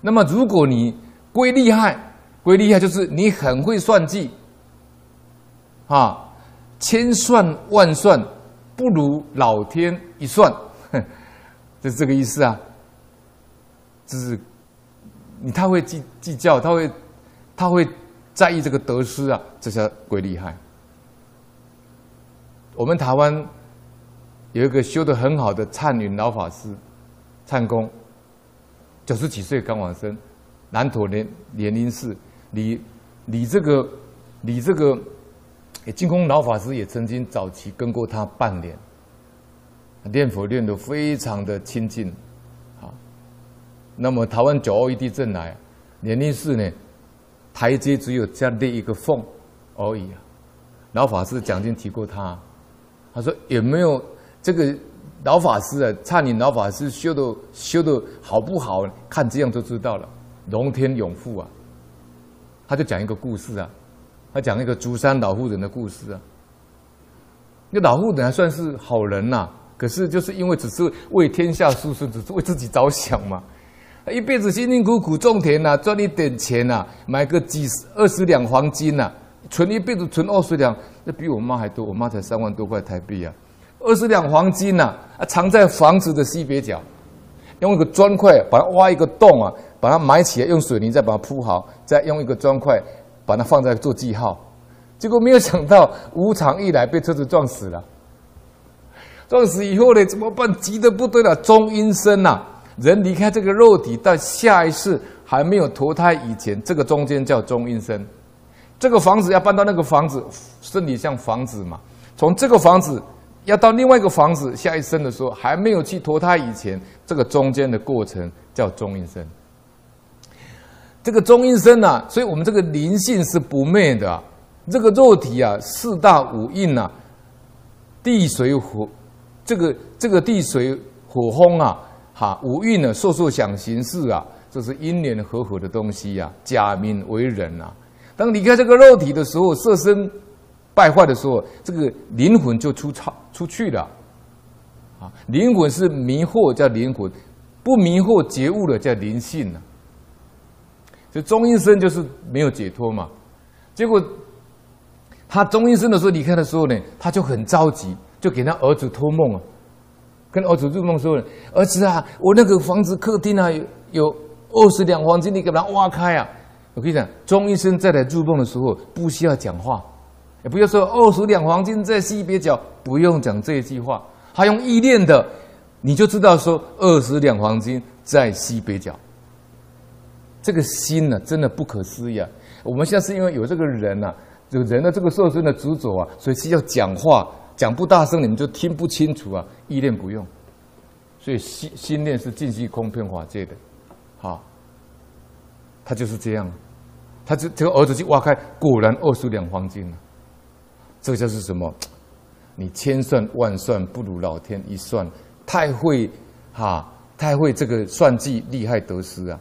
那么如果你归厉害，归厉害就是你很会算计，啊，千算万算不如老天一算，哼，就是这个意思啊。就是你太会计计较，他会他会在意这个得失啊，这才归厉害。我们台湾有一个修得很好的灿云老法师，灿公，九十几岁刚往生，南陀年年龄是，你你这个你这个，净空老法师也曾经早期跟过他半年，念佛念得非常的亲近，啊，那么台湾九二一地震来，年龄是呢，台阶只有这样的一个缝而已啊，老法师讲经提过他。他说：“有没有这个老法师啊？差你老法师修的修的好不好？看这样就知道了。龙天永富啊，他就讲一个故事啊，他讲一个竹山老妇人的故事啊。那老妇人还算是好人呐、啊，可是就是因为只是为天下书生，只是为自己着想嘛。一辈子辛辛苦苦种田呐、啊，赚一点钱呐、啊，买个几十二十两黄金呐、啊。”存一辈子存二十两，那比我妈还多。我妈才三万多块台币啊，二十两黄金呐，啊，藏在房子的西北角，用一个砖块把它挖一个洞啊，把它埋起来，用水泥再把它铺好，再用一个砖块把它放在做记号。结果没有想到无常一来，被车子撞死了。撞死以后呢，怎么办？急得不得了，中阴身呐，人离开这个肉体到下一世还没有投胎以前，这个中间叫中阴身。这个房子要搬到那个房子，身体像房子嘛。从这个房子要到另外一个房子，下一生的时候还没有去投胎以前，这个中间的过程叫中阴身。这个中阴身啊，所以我们这个灵性是不灭的。这个肉体啊，四大五蕴啊，地水火，这个这个地水火风啊，哈，五蕴呢，受受想行识啊，这是因缘和合的东西呀，啊，假名为人啊。当离开这个肉体的时候，色身败坏的时候，这个灵魂就出超出去了。啊，灵魂是迷惑叫灵魂，不迷惑觉悟的叫灵性呢。所以中阴身就是没有解脱嘛。结果他中阴身的时候离开的时候呢，他就很着急，就给他儿子托梦啊，跟儿子入梦说：“儿子啊，我那个房子客厅啊有有二十两黄金，你给他挖开啊。”我跟你讲，中阴身再来入梦的时候，不需要讲话，也不要说二十两黄金在西北角，不用讲这句话，他用意念的，你就知道说二十两黄金在西北角。这个心呢、真的不可思议啊！我们现在是因为有这个人呐、啊，有人的这个受身的执着啊，所以需要讲话，讲不大声，你们就听不清楚啊。意念不用，所以心心念是尽虚空遍法界的，好，他就是这样。他就这个儿子去挖开，果然二十两黄金了。这就是什么？你千算万算不如老天一算，太会哈，太会这个算计，利害得失啊！